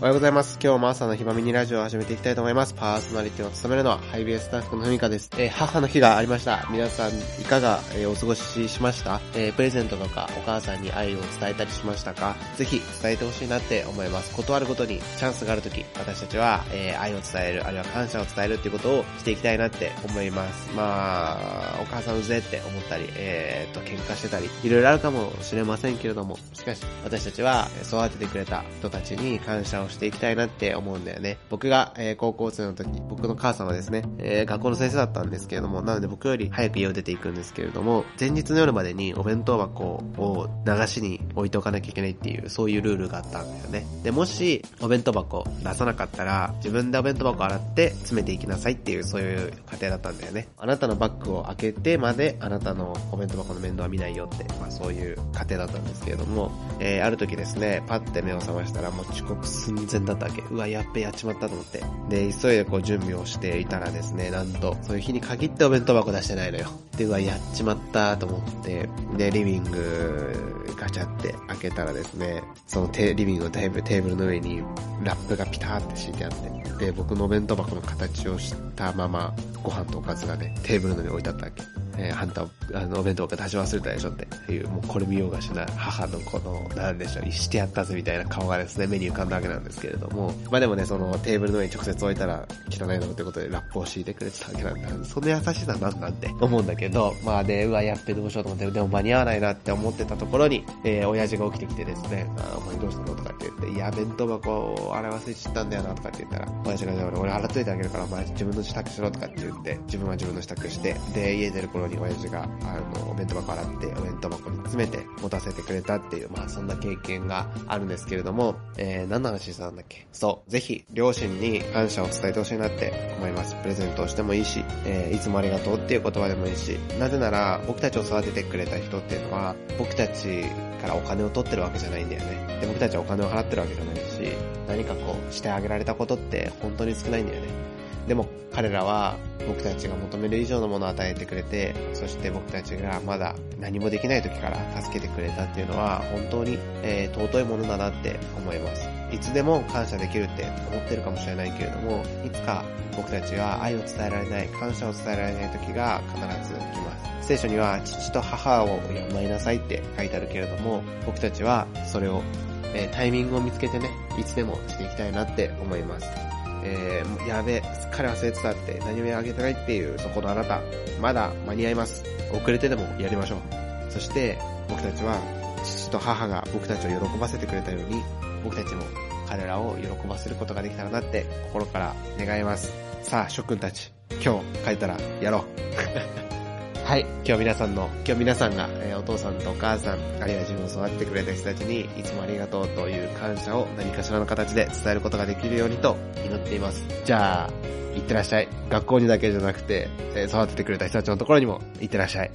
おはようございます。今日も朝のひまみにラジオを始めていきたいと思います。パーソナリティを務めるのは、ハイビエスタッフのふみかです。えー母の日がありました。皆さん、いかが、えーお過ごししました？えープレゼントとか、お母さんに愛を伝えたりしましたか？ぜひ、伝えてほしいなって思います。断るごとに、チャンスがあるとき、私たちは、え愛を伝える、あるいは感謝を伝えるっていうことをしていきたいなって思います。まあ、お母さんうぜって思ったり、えっと、喧嘩してたり、いろいろあるかもしれませんけれども、しかし、私たちは、え育ててくれた人たちに感謝をしていきたいなって思うんだよね。僕が、えー高校生の時、僕の母さんはですね、えー学校の先生だったんですけれども、なので僕より早く家を出ていくんですけれども、前日の夜までにお弁当箱を流しに置いておかなきゃいけないっていう、そういうルールがあったんだよね。で、もし、お弁当箱出さなかったら、自分でお弁当箱洗って詰めていきなさいっていう、そういう過程だったんだよね。あなたのバッグを開けてまで、あなたのお弁当箱の面倒は見ないよって、まあそういう過程だったんですけれども、えーある時ですね、パッて目を覚ましたらもう遅刻寸前だったわけ。うわ、やっべ、やっちまったと思って。で、急いでこう準備をしていたらですね、なんと、そういう日に限ってお弁当箱出してないのよ。で、うわ、やっちまったと思って、で、リビング、ガチャって開けたらですね、そのテリビングのテーブル、テーブルの上にラップがピターって敷いてあって、で、僕のお弁当箱の形をしたまま、ご飯とおかずがね、テーブルの上に置いてあったわけ。えー、あんた、あの、お弁当箱出し忘れたでしょって。いう、もうこれ見ようがしない母のこの、なんでしょう、してやったぜみたいな顔がですね、目に浮かんだわけなんですけれども、まあでもね、そのテーブルの上に直接置いたら汚いだろうってことでラップを敷いてくれてたわけなんだ。その優しさなんなんて思うんだけど、まあで、うわ、やっべどうしようと思って、でも間に合わないなって思ってたところに、えー、親父が起きてきてですね、あお前どうしたのとかって言って、いや、弁当箱を洗い忘れちゃったんだよなとかって言ったら、親父がじゃあ俺洗っといてあげるから、お前自分の支度しろとかって言って、自分は自分の支度して、で、家出る頃に親父が、あの、お弁当箱洗って、お弁当箱に詰めて持たせてくれたっていう、まあそんな経験があるんですけれども、えー、何の話してたんだっけ？そう、ぜひ、両親に感謝を伝えてほしいなって思います。プレゼントをしてもいいし、えー、いつもありがとうっていう言葉でもいいし、なぜなら、僕たちを育ててくれた人っていうのは、僕たちからお金を取ってるわけじゃないんだよね。で、僕たちはお金を払ってるわけじゃないし、何かこう、してあげられたことって本当に少ないんだよね。でも彼らは僕たちが求める以上のものを与えてくれて、そして僕たちがまだ何もできない時から助けてくれたっていうのは本当に、えー尊いものだなって思います。いつでも感謝できるって思ってるかもしれないけれども、いつか僕たちは愛を伝えられない、感謝を伝えられない時が必ず来ます。聖書には父と母を敬いなさいって書いてあるけれども、僕たちはそれを、えータイミングを見つけてね、いつでもしていきたいなって思います。えー、やべえ、すっかり忘れてたって何もあげてないっていうそこのあなた、まだ間に合います。遅れてでもやりましょう。そして、僕たちは、父と母が僕たちを喜ばせてくれたように、僕たちも彼らを喜ばせることができたらなって心から願います。さあ、諸君たち、今日帰ったらやろう。はい。今日皆さんの、今日皆さんが、えーお父さんとお母さん、あるいは自分を育ててくれた人たちに、いつもありがとうという感謝を何かしらの形で伝えることができるようにと祈っています。じゃあ、いってらっしゃい。学校にだけじゃなくて、えー育ててくれた人たちのところにも、行ってらっしゃい。